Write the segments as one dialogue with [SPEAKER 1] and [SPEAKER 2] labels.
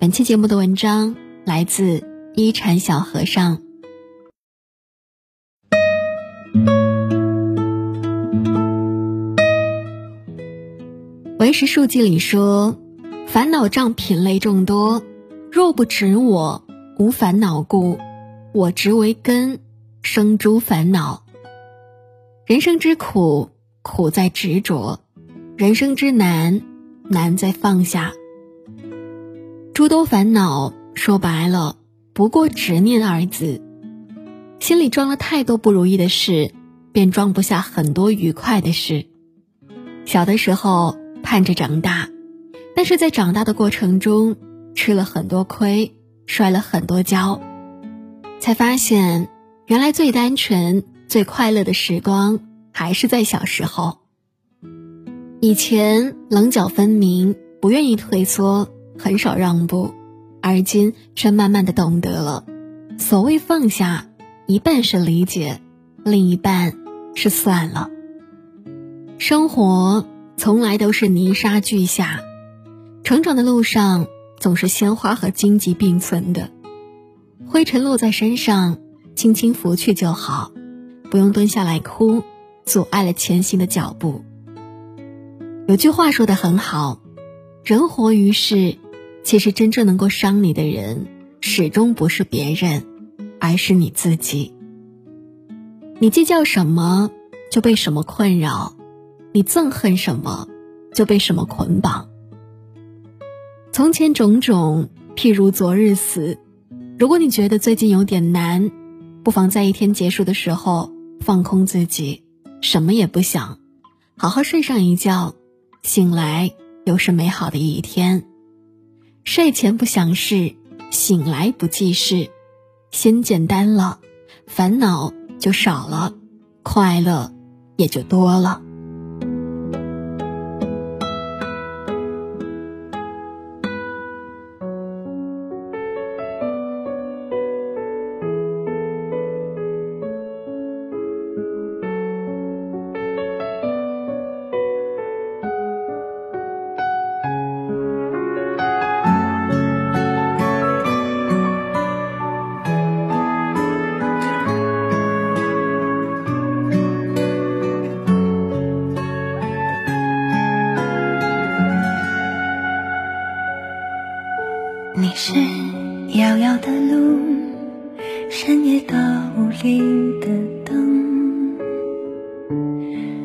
[SPEAKER 1] 本期节目的文章来自一禅小和尚。为时数记里说：“烦恼障品类众多，若不执我，无烦恼故；我执为根，生诸烦恼。人生之苦，苦在执着；人生之难，难在放下。”诸多烦恼，说白了，不过执念二字。心里装了太多不如意的事，便装不下很多愉快的事。小的时候盼着长大，但是在长大的过程中吃了很多亏，摔了很多跤，才发现原来最单纯、最快乐的时光还是在小时候。以前棱角分明，不愿意退缩。很少让步，而今却慢慢的懂得了，所谓放下，一半是理解，另一半是算了。生活从来都是泥沙俱下，成长的路上总是鲜花和荆棘并存的，灰尘落在身上，轻轻拂去就好，不用蹲下来哭，阻碍了前行的脚步。有句话说的很好，人活于世。其实，真正能够伤你的人，始终不是别人，而是你自己。你计较什么，就被什么困扰；你憎恨什么，就被什么捆绑。从前种种，譬如昨日死。如果你觉得最近有点难，不妨在一天结束的时候放空自己，什么也不想，好好睡上一觉，醒来又是美好的一天。睡前不想事，醒来不记事，心简单了，烦恼就少了，快乐也就多了。
[SPEAKER 2] 街道屋里的灯。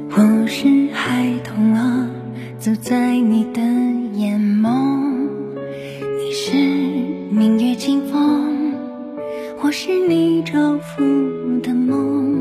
[SPEAKER 2] 我是孩童啊，走在你的眼眸。你是明月清风，我是你照拂的梦。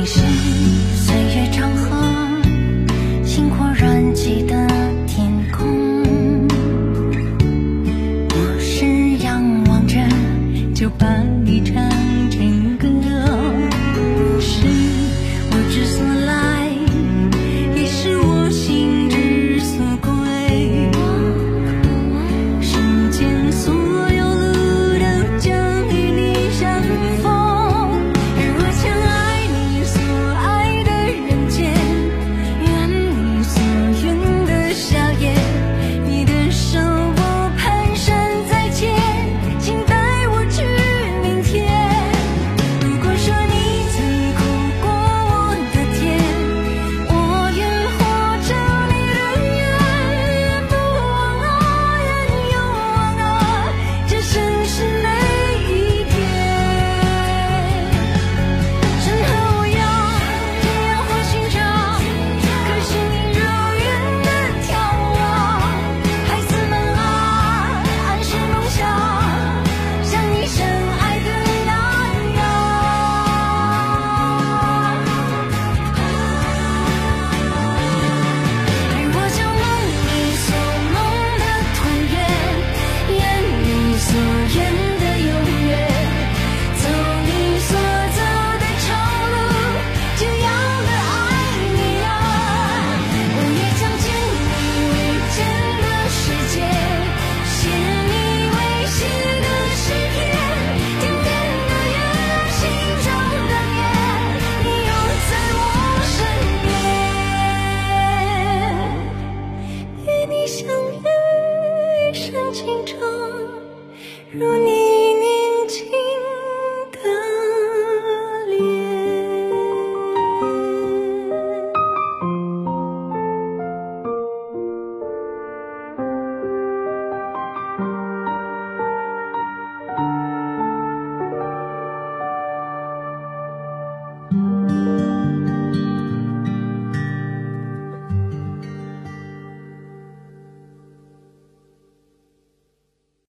[SPEAKER 2] 你是岁月长河，星火燃起的天空。我是仰望着，就把你。